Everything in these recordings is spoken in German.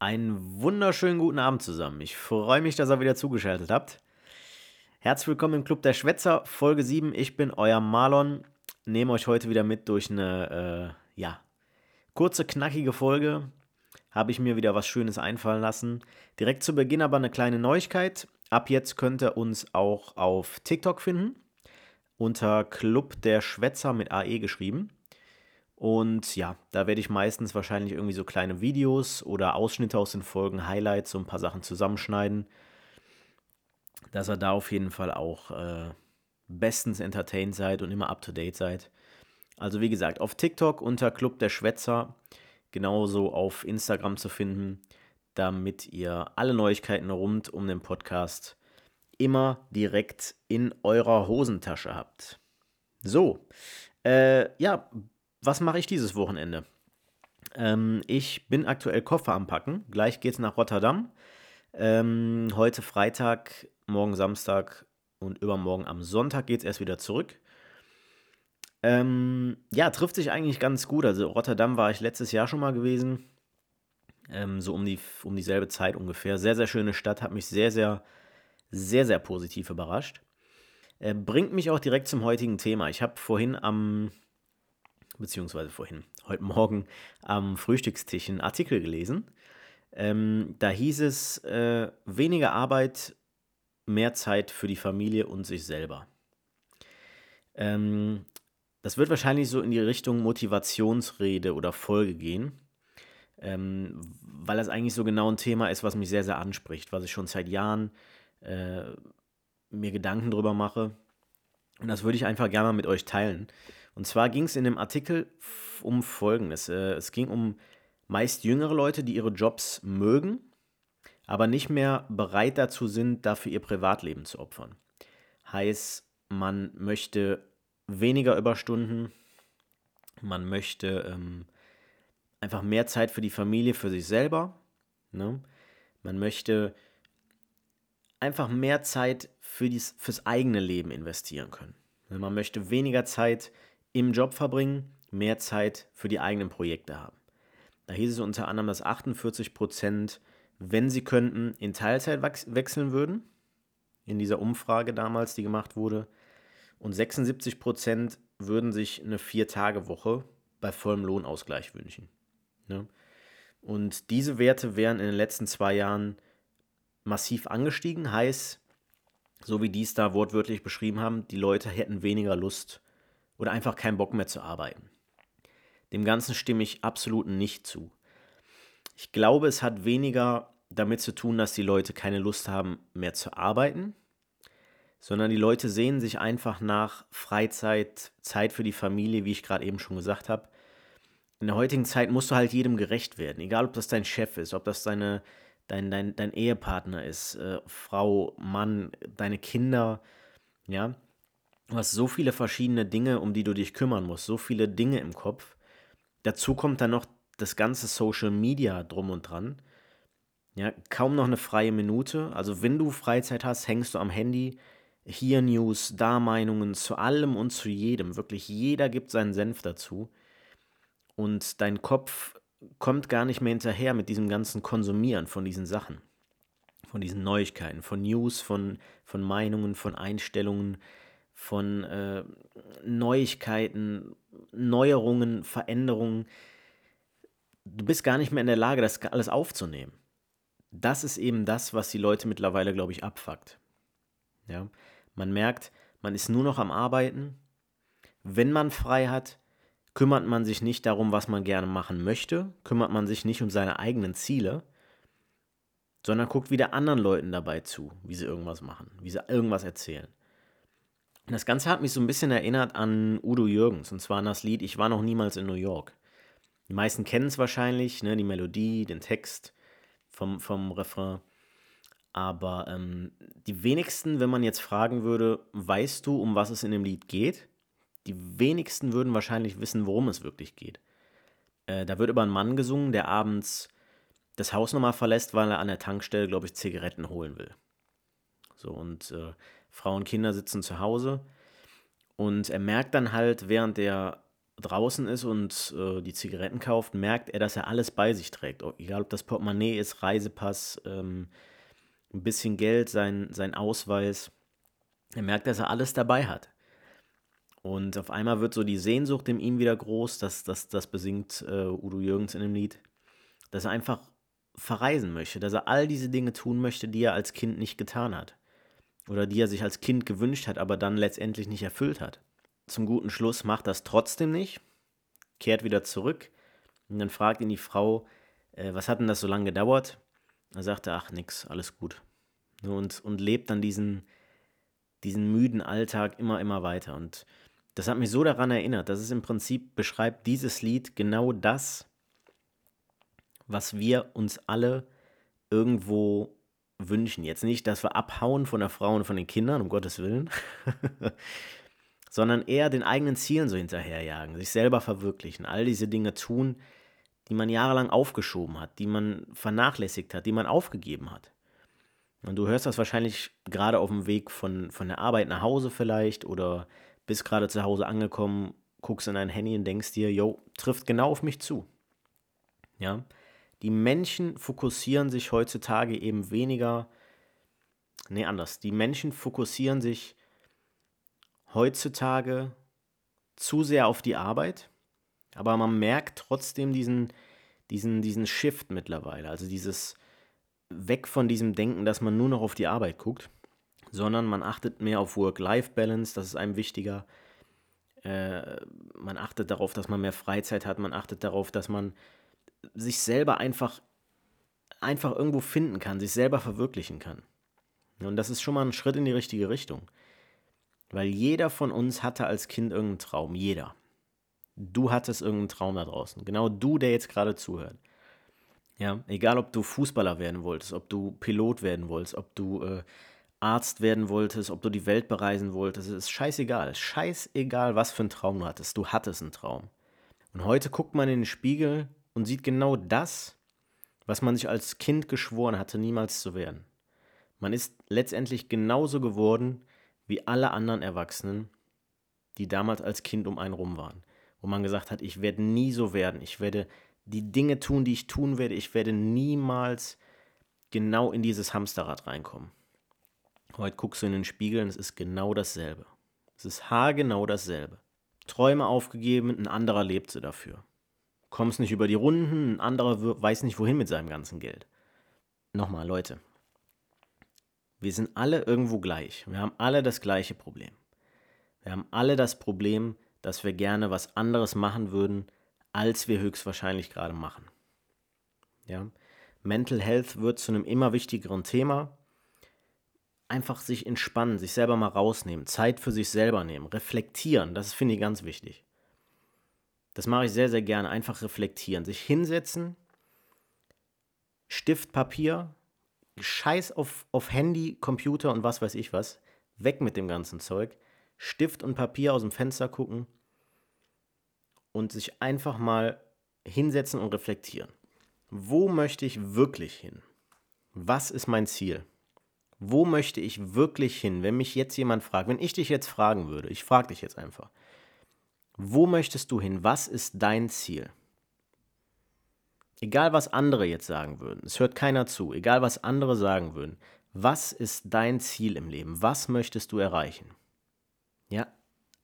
Einen wunderschönen guten Abend zusammen. Ich freue mich, dass ihr wieder zugeschaltet habt. Herzlich willkommen im Club der Schwätzer, Folge 7. Ich bin euer Marlon. Nehme euch heute wieder mit durch eine, äh, ja, kurze, knackige Folge. Habe ich mir wieder was Schönes einfallen lassen. Direkt zu Beginn aber eine kleine Neuigkeit. Ab jetzt könnt ihr uns auch auf TikTok finden. Unter Club der Schwätzer mit AE geschrieben. Und ja, da werde ich meistens wahrscheinlich irgendwie so kleine Videos oder Ausschnitte aus den Folgen, Highlights, so ein paar Sachen zusammenschneiden. Dass ihr da auf jeden Fall auch äh, bestens entertained seid und immer up to date seid. Also wie gesagt, auf TikTok unter Club der Schwätzer, genauso auf Instagram zu finden, damit ihr alle Neuigkeiten rund um den Podcast immer direkt in eurer Hosentasche habt. So, äh, ja, was mache ich dieses Wochenende? Ähm, ich bin aktuell Koffer am Packen. Gleich geht es nach Rotterdam. Ähm, heute Freitag, morgen Samstag und übermorgen am Sonntag geht es erst wieder zurück. Ähm, ja, trifft sich eigentlich ganz gut. Also Rotterdam war ich letztes Jahr schon mal gewesen. Ähm, so um, die, um dieselbe Zeit ungefähr. Sehr, sehr schöne Stadt, hat mich sehr, sehr, sehr, sehr positiv überrascht. Äh, bringt mich auch direkt zum heutigen Thema. Ich habe vorhin am beziehungsweise vorhin, heute Morgen am Frühstückstisch einen Artikel gelesen. Ähm, da hieß es, äh, weniger Arbeit, mehr Zeit für die Familie und sich selber. Ähm, das wird wahrscheinlich so in die Richtung Motivationsrede oder Folge gehen, ähm, weil das eigentlich so genau ein Thema ist, was mich sehr, sehr anspricht, was ich schon seit Jahren äh, mir Gedanken drüber mache. Und das würde ich einfach gerne mal mit euch teilen. Und zwar ging es in dem Artikel um Folgendes. Äh, es ging um meist jüngere Leute, die ihre Jobs mögen, aber nicht mehr bereit dazu sind, dafür ihr Privatleben zu opfern. Heißt, man möchte weniger Überstunden, man möchte ähm, einfach mehr Zeit für die Familie, für sich selber. Ne? Man möchte einfach mehr Zeit für dies, fürs eigene Leben investieren können. Man möchte weniger Zeit im Job verbringen, mehr Zeit für die eigenen Projekte haben. Da hieß es unter anderem, dass 48 Prozent, wenn sie könnten, in Teilzeit wechseln würden, in dieser Umfrage damals, die gemacht wurde. Und 76 Prozent würden sich eine Vier-Tage-Woche bei vollem Lohnausgleich wünschen. Ne? Und diese Werte wären in den letzten zwei Jahren massiv angestiegen, heißt, so wie die es da wortwörtlich beschrieben haben, die Leute hätten weniger Lust oder einfach keinen Bock mehr zu arbeiten. Dem Ganzen stimme ich absolut nicht zu. Ich glaube, es hat weniger damit zu tun, dass die Leute keine Lust haben, mehr zu arbeiten, sondern die Leute sehen sich einfach nach Freizeit, Zeit für die Familie, wie ich gerade eben schon gesagt habe. In der heutigen Zeit musst du halt jedem gerecht werden, egal ob das dein Chef ist, ob das deine, dein, dein, dein Ehepartner ist, äh, Frau, Mann, deine Kinder, ja. Du hast so viele verschiedene Dinge, um die du dich kümmern musst, so viele Dinge im Kopf. Dazu kommt dann noch das ganze Social Media drum und dran. Ja, kaum noch eine freie Minute. Also wenn du Freizeit hast, hängst du am Handy. Hier News, da Meinungen zu allem und zu jedem. Wirklich jeder gibt seinen Senf dazu. Und dein Kopf kommt gar nicht mehr hinterher mit diesem ganzen Konsumieren von diesen Sachen. Von diesen Neuigkeiten, von News, von, von Meinungen, von Einstellungen von äh, Neuigkeiten, Neuerungen, Veränderungen. Du bist gar nicht mehr in der Lage, das alles aufzunehmen. Das ist eben das, was die Leute mittlerweile, glaube ich, abfuckt. Ja? Man merkt, man ist nur noch am Arbeiten. Wenn man frei hat, kümmert man sich nicht darum, was man gerne machen möchte, kümmert man sich nicht um seine eigenen Ziele, sondern guckt wieder anderen Leuten dabei zu, wie sie irgendwas machen, wie sie irgendwas erzählen. Das Ganze hat mich so ein bisschen erinnert an Udo Jürgens, und zwar an das Lied Ich war noch niemals in New York. Die meisten kennen es wahrscheinlich, ne, die Melodie, den Text vom, vom Refrain. Aber ähm, die wenigsten, wenn man jetzt fragen würde, weißt du, um was es in dem Lied geht? Die wenigsten würden wahrscheinlich wissen, worum es wirklich geht. Äh, da wird über einen Mann gesungen, der abends das Haus nochmal verlässt, weil er an der Tankstelle, glaube ich, Zigaretten holen will. So, und äh, Frau und Kinder sitzen zu Hause und er merkt dann halt, während er draußen ist und äh, die Zigaretten kauft, merkt er, dass er alles bei sich trägt. Egal, ob das Portemonnaie ist, Reisepass, ähm, ein bisschen Geld, sein, sein Ausweis. Er merkt, dass er alles dabei hat. Und auf einmal wird so die Sehnsucht in ihm wieder groß, das, das, das besingt äh, Udo Jürgens in dem Lied, dass er einfach verreisen möchte, dass er all diese Dinge tun möchte, die er als Kind nicht getan hat. Oder die er sich als Kind gewünscht hat, aber dann letztendlich nicht erfüllt hat. Zum guten Schluss macht das trotzdem nicht, kehrt wieder zurück und dann fragt ihn die Frau, äh, was hat denn das so lange gedauert? Er sagte, ach nix, alles gut. Und, und lebt dann diesen, diesen müden Alltag immer, immer weiter. Und das hat mich so daran erinnert, dass es im Prinzip beschreibt dieses Lied genau das, was wir uns alle irgendwo wünschen. Jetzt nicht, dass wir abhauen von der Frau und von den Kindern, um Gottes Willen, sondern eher den eigenen Zielen so hinterherjagen, sich selber verwirklichen, all diese Dinge tun, die man jahrelang aufgeschoben hat, die man vernachlässigt hat, die man aufgegeben hat. Und du hörst das wahrscheinlich gerade auf dem Weg von, von der Arbeit nach Hause vielleicht oder bist gerade zu Hause angekommen, guckst in dein Handy und denkst dir, yo, trifft genau auf mich zu. Ja, die Menschen fokussieren sich heutzutage eben weniger, nee, anders. Die Menschen fokussieren sich heutzutage zu sehr auf die Arbeit, aber man merkt trotzdem diesen, diesen, diesen Shift mittlerweile, also dieses weg von diesem Denken, dass man nur noch auf die Arbeit guckt, sondern man achtet mehr auf Work-Life-Balance, das ist einem wichtiger. Äh, man achtet darauf, dass man mehr Freizeit hat, man achtet darauf, dass man sich selber einfach, einfach irgendwo finden kann, sich selber verwirklichen kann. Und das ist schon mal ein Schritt in die richtige Richtung. Weil jeder von uns hatte als Kind irgendeinen Traum. Jeder. Du hattest irgendeinen Traum da draußen. Genau du, der jetzt gerade zuhört. Ja, egal ob du Fußballer werden wolltest, ob du Pilot werden wolltest, ob du äh, Arzt werden wolltest, ob du die Welt bereisen wolltest, es ist scheißegal. Scheißegal, was für einen Traum du hattest. Du hattest einen Traum. Und heute guckt man in den Spiegel und sieht genau das, was man sich als Kind geschworen hatte, niemals zu werden. Man ist letztendlich genauso geworden wie alle anderen Erwachsenen, die damals als Kind um einen rum waren. Wo man gesagt hat, ich werde nie so werden, ich werde die Dinge tun, die ich tun werde, ich werde niemals genau in dieses Hamsterrad reinkommen. Heute guckst du in den Spiegel und es ist genau dasselbe. Es ist haargenau dasselbe. Träume aufgegeben, ein anderer lebt sie dafür kommst nicht über die Runden, ein anderer weiß nicht wohin mit seinem ganzen Geld. Nochmal, Leute. Wir sind alle irgendwo gleich. Wir haben alle das gleiche Problem. Wir haben alle das Problem, dass wir gerne was anderes machen würden, als wir höchstwahrscheinlich gerade machen. Ja? Mental Health wird zu einem immer wichtigeren Thema. Einfach sich entspannen, sich selber mal rausnehmen, Zeit für sich selber nehmen, reflektieren, das finde ich ganz wichtig. Das mache ich sehr, sehr gerne. Einfach reflektieren. Sich hinsetzen, Stift, Papier, Scheiß auf, auf Handy, Computer und was weiß ich was. Weg mit dem ganzen Zeug. Stift und Papier aus dem Fenster gucken und sich einfach mal hinsetzen und reflektieren. Wo möchte ich wirklich hin? Was ist mein Ziel? Wo möchte ich wirklich hin? Wenn mich jetzt jemand fragt, wenn ich dich jetzt fragen würde, ich frage dich jetzt einfach, wo möchtest du hin? Was ist dein Ziel? Egal was andere jetzt sagen würden, es hört keiner zu, egal was andere sagen würden, was ist dein Ziel im Leben? Was möchtest du erreichen? Ja,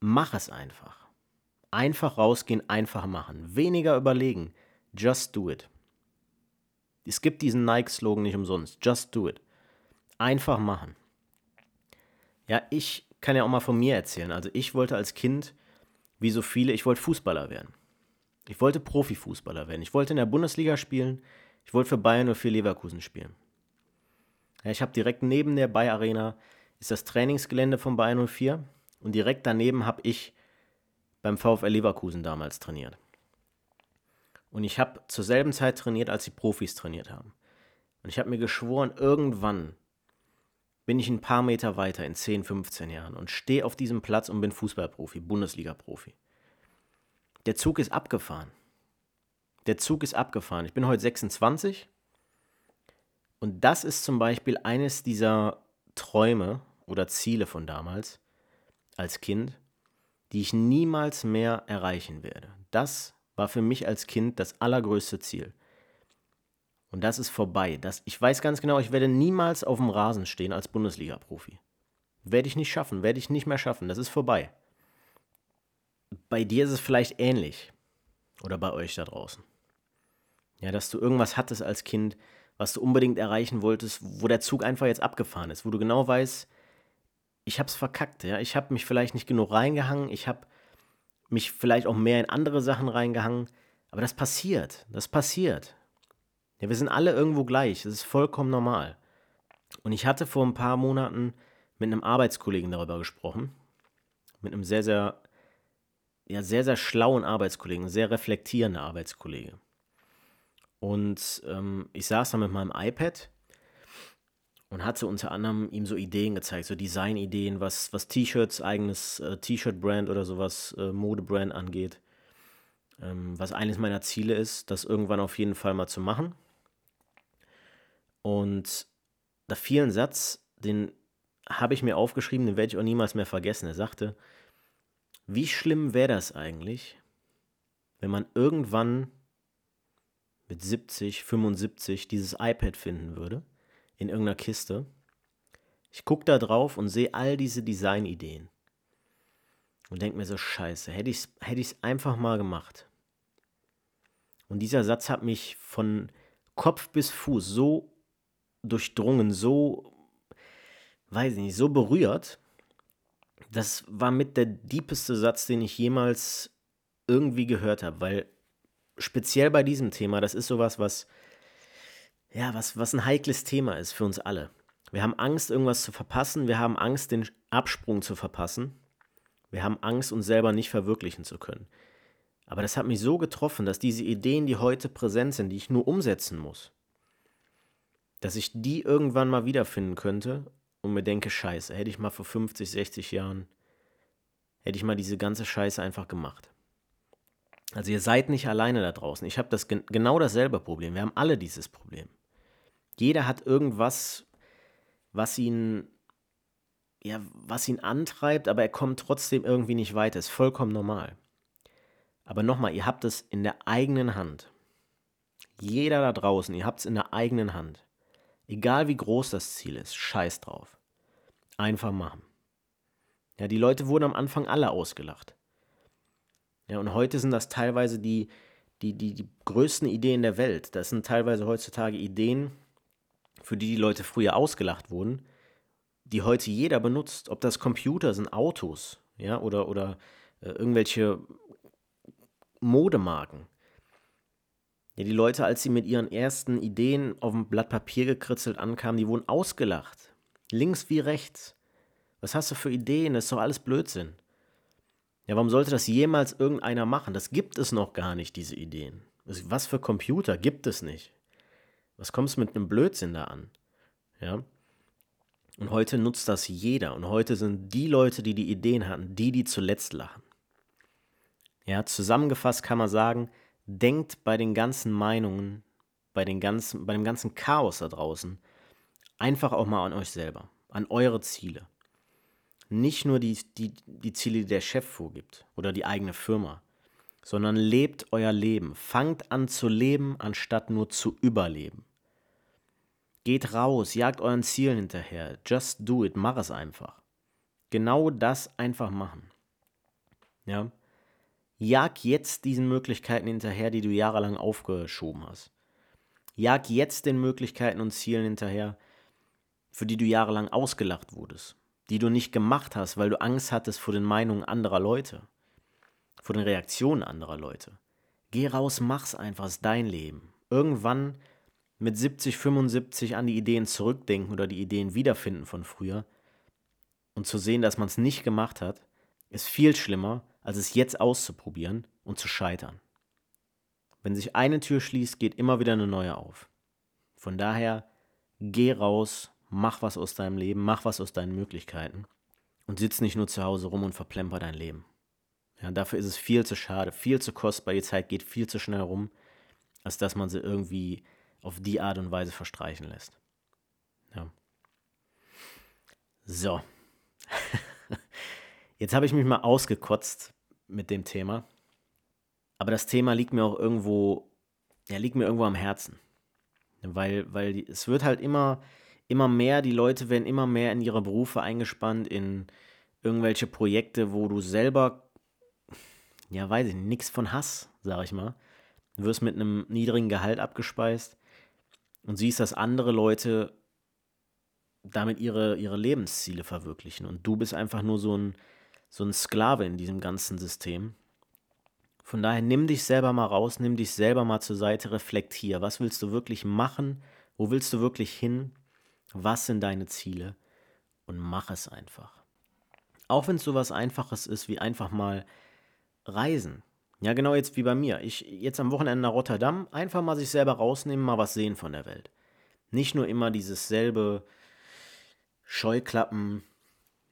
mach es einfach. Einfach rausgehen, einfach machen. Weniger überlegen. Just do it. Es gibt diesen Nike-Slogan nicht umsonst. Just do it. Einfach machen. Ja, ich kann ja auch mal von mir erzählen. Also ich wollte als Kind wie so viele, ich wollte Fußballer werden. Ich wollte Profifußballer werden. Ich wollte in der Bundesliga spielen. Ich wollte für Bayern oder für Leverkusen spielen. Ja, ich habe direkt neben der Bayer Arena ist das Trainingsgelände von Bayern 04 und direkt daneben habe ich beim VfL Leverkusen damals trainiert. Und ich habe zur selben Zeit trainiert, als die Profis trainiert haben. Und ich habe mir geschworen, irgendwann bin ich ein paar Meter weiter in 10, 15 Jahren und stehe auf diesem Platz und bin Fußballprofi, Bundesliga-Profi. Der Zug ist abgefahren. Der Zug ist abgefahren. Ich bin heute 26 und das ist zum Beispiel eines dieser Träume oder Ziele von damals als Kind, die ich niemals mehr erreichen werde. Das war für mich als Kind das allergrößte Ziel. Und das ist vorbei. Das, ich weiß ganz genau, ich werde niemals auf dem Rasen stehen als Bundesliga-Profi. Werde ich nicht schaffen, werde ich nicht mehr schaffen. Das ist vorbei. Bei dir ist es vielleicht ähnlich. Oder bei euch da draußen. Ja, dass du irgendwas hattest als Kind, was du unbedingt erreichen wolltest, wo der Zug einfach jetzt abgefahren ist, wo du genau weißt, ich habe es verkackt, ja, ich habe mich vielleicht nicht genug reingehangen, ich habe mich vielleicht auch mehr in andere Sachen reingehangen, aber das passiert, das passiert. Ja, wir sind alle irgendwo gleich, das ist vollkommen normal. Und ich hatte vor ein paar Monaten mit einem Arbeitskollegen darüber gesprochen, mit einem sehr, sehr, ja, sehr, sehr schlauen Arbeitskollegen, sehr reflektierender Arbeitskollege. Und ähm, ich saß da mit meinem iPad und hatte unter anderem ihm so Ideen gezeigt, so Designideen, was, was T-Shirts, eigenes äh, T-Shirt-Brand oder sowas, äh, Mode-Brand angeht. Ähm, was eines meiner Ziele ist, das irgendwann auf jeden Fall mal zu machen. Und da fiel ein Satz, den habe ich mir aufgeschrieben, den werde ich auch niemals mehr vergessen. Er sagte, wie schlimm wäre das eigentlich, wenn man irgendwann mit 70, 75 dieses iPad finden würde, in irgendeiner Kiste. Ich gucke da drauf und sehe all diese Designideen. Und denke mir so, scheiße, hätte ich es hätte einfach mal gemacht. Und dieser Satz hat mich von Kopf bis Fuß so durchdrungen, so, weiß ich nicht, so berührt. Das war mit der diepeste Satz, den ich jemals irgendwie gehört habe, weil speziell bei diesem Thema, das ist sowas, was, ja, was, was ein heikles Thema ist für uns alle. Wir haben Angst, irgendwas zu verpassen. Wir haben Angst, den Absprung zu verpassen. Wir haben Angst, uns selber nicht verwirklichen zu können. Aber das hat mich so getroffen, dass diese Ideen, die heute präsent sind, die ich nur umsetzen muss, dass ich die irgendwann mal wiederfinden könnte und mir denke, scheiße, hätte ich mal vor 50, 60 Jahren, hätte ich mal diese ganze Scheiße einfach gemacht. Also ihr seid nicht alleine da draußen. Ich habe das genau dasselbe Problem. Wir haben alle dieses Problem. Jeder hat irgendwas, was ihn ja, was ihn antreibt, aber er kommt trotzdem irgendwie nicht weiter. Ist vollkommen normal. Aber nochmal, ihr habt es in der eigenen Hand. Jeder da draußen, ihr habt es in der eigenen Hand. Egal wie groß das Ziel ist, scheiß drauf. Einfach machen. Ja, die Leute wurden am Anfang alle ausgelacht. Ja, und heute sind das teilweise die, die, die, die größten Ideen der Welt. Das sind teilweise heutzutage Ideen, für die die Leute früher ausgelacht wurden, die heute jeder benutzt. Ob das Computer sind, Autos, ja, oder, oder äh, irgendwelche Modemarken. Ja, die Leute, als sie mit ihren ersten Ideen auf dem Blatt Papier gekritzelt ankamen, die wurden ausgelacht. Links wie rechts. Was hast du für Ideen? Das ist doch alles Blödsinn. Ja, warum sollte das jemals irgendeiner machen? Das gibt es noch gar nicht, diese Ideen. Was für Computer gibt es nicht? Was kommst du mit einem Blödsinn da an? Ja. Und heute nutzt das jeder. Und heute sind die Leute, die die Ideen hatten, die, die zuletzt lachen. Ja, zusammengefasst kann man sagen, denkt bei den ganzen Meinungen, bei, den ganzen, bei dem ganzen Chaos da draußen, einfach auch mal an euch selber, an eure Ziele nicht nur die, die, die Ziele, die der Chef vorgibt oder die eigene Firma, sondern lebt euer Leben. Fangt an zu leben, anstatt nur zu überleben. Geht raus, jagt euren Zielen hinterher. Just do it, mach es einfach. Genau das einfach machen. Ja? Jag jetzt diesen Möglichkeiten hinterher, die du jahrelang aufgeschoben hast. Jag jetzt den Möglichkeiten und Zielen hinterher, für die du jahrelang ausgelacht wurdest die du nicht gemacht hast, weil du Angst hattest vor den Meinungen anderer Leute, vor den Reaktionen anderer Leute. Geh raus, mach's einfach, ist dein Leben. Irgendwann mit 70, 75 an die Ideen zurückdenken oder die Ideen wiederfinden von früher und zu sehen, dass man es nicht gemacht hat, ist viel schlimmer, als es jetzt auszuprobieren und zu scheitern. Wenn sich eine Tür schließt, geht immer wieder eine neue auf. Von daher, geh raus, mach was aus deinem Leben, mach was aus deinen Möglichkeiten und sitz nicht nur zu Hause rum und verplemper dein Leben. Ja, dafür ist es viel zu schade, viel zu kostbar, die Zeit geht viel zu schnell rum, als dass man sie irgendwie auf die Art und Weise verstreichen lässt. Ja. So. Jetzt habe ich mich mal ausgekotzt mit dem Thema. Aber das Thema liegt mir auch irgendwo, ja, liegt mir irgendwo am Herzen. Weil, weil es wird halt immer, immer mehr, die Leute werden immer mehr in ihre Berufe eingespannt, in irgendwelche Projekte, wo du selber, ja, weiß ich nicht, nichts von Hass, sag ich mal. Du wirst mit einem niedrigen Gehalt abgespeist und siehst, dass andere Leute damit ihre, ihre Lebensziele verwirklichen. Und du bist einfach nur so ein, so ein Sklave in diesem ganzen System. Von daher nimm dich selber mal raus, nimm dich selber mal zur Seite, reflektier. Was willst du wirklich machen? Wo willst du wirklich hin? Was sind deine Ziele? Und mach es einfach. Auch wenn es so was Einfaches ist, wie einfach mal reisen. Ja, genau jetzt wie bei mir. Ich jetzt am Wochenende nach Rotterdam einfach mal sich selber rausnehmen, mal was sehen von der Welt. Nicht nur immer dieses selbe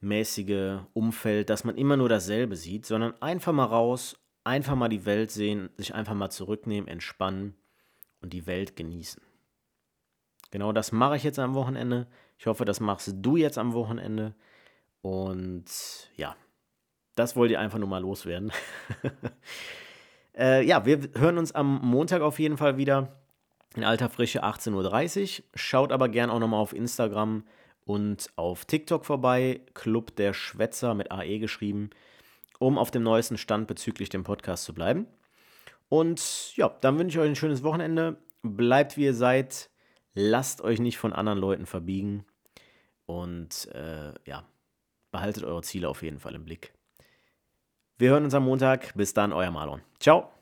Scheuklappenmäßige Umfeld, dass man immer nur dasselbe sieht, sondern einfach mal raus, einfach mal die Welt sehen, sich einfach mal zurücknehmen, entspannen und die Welt genießen. Genau das mache ich jetzt am Wochenende. Ich hoffe, das machst du jetzt am Wochenende. Und ja, das wollt ihr einfach nur mal loswerden. äh, ja, wir hören uns am Montag auf jeden Fall wieder in alter Frische 18.30 Uhr. Schaut aber gern auch nochmal auf Instagram und auf TikTok vorbei, Club der Schwätzer mit AE geschrieben, um auf dem neuesten Stand bezüglich dem Podcast zu bleiben. Und ja, dann wünsche ich euch ein schönes Wochenende. Bleibt wie ihr seid. Lasst euch nicht von anderen Leuten verbiegen. Und äh, ja, behaltet eure Ziele auf jeden Fall im Blick. Wir hören uns am Montag. Bis dann, euer Marlon. Ciao.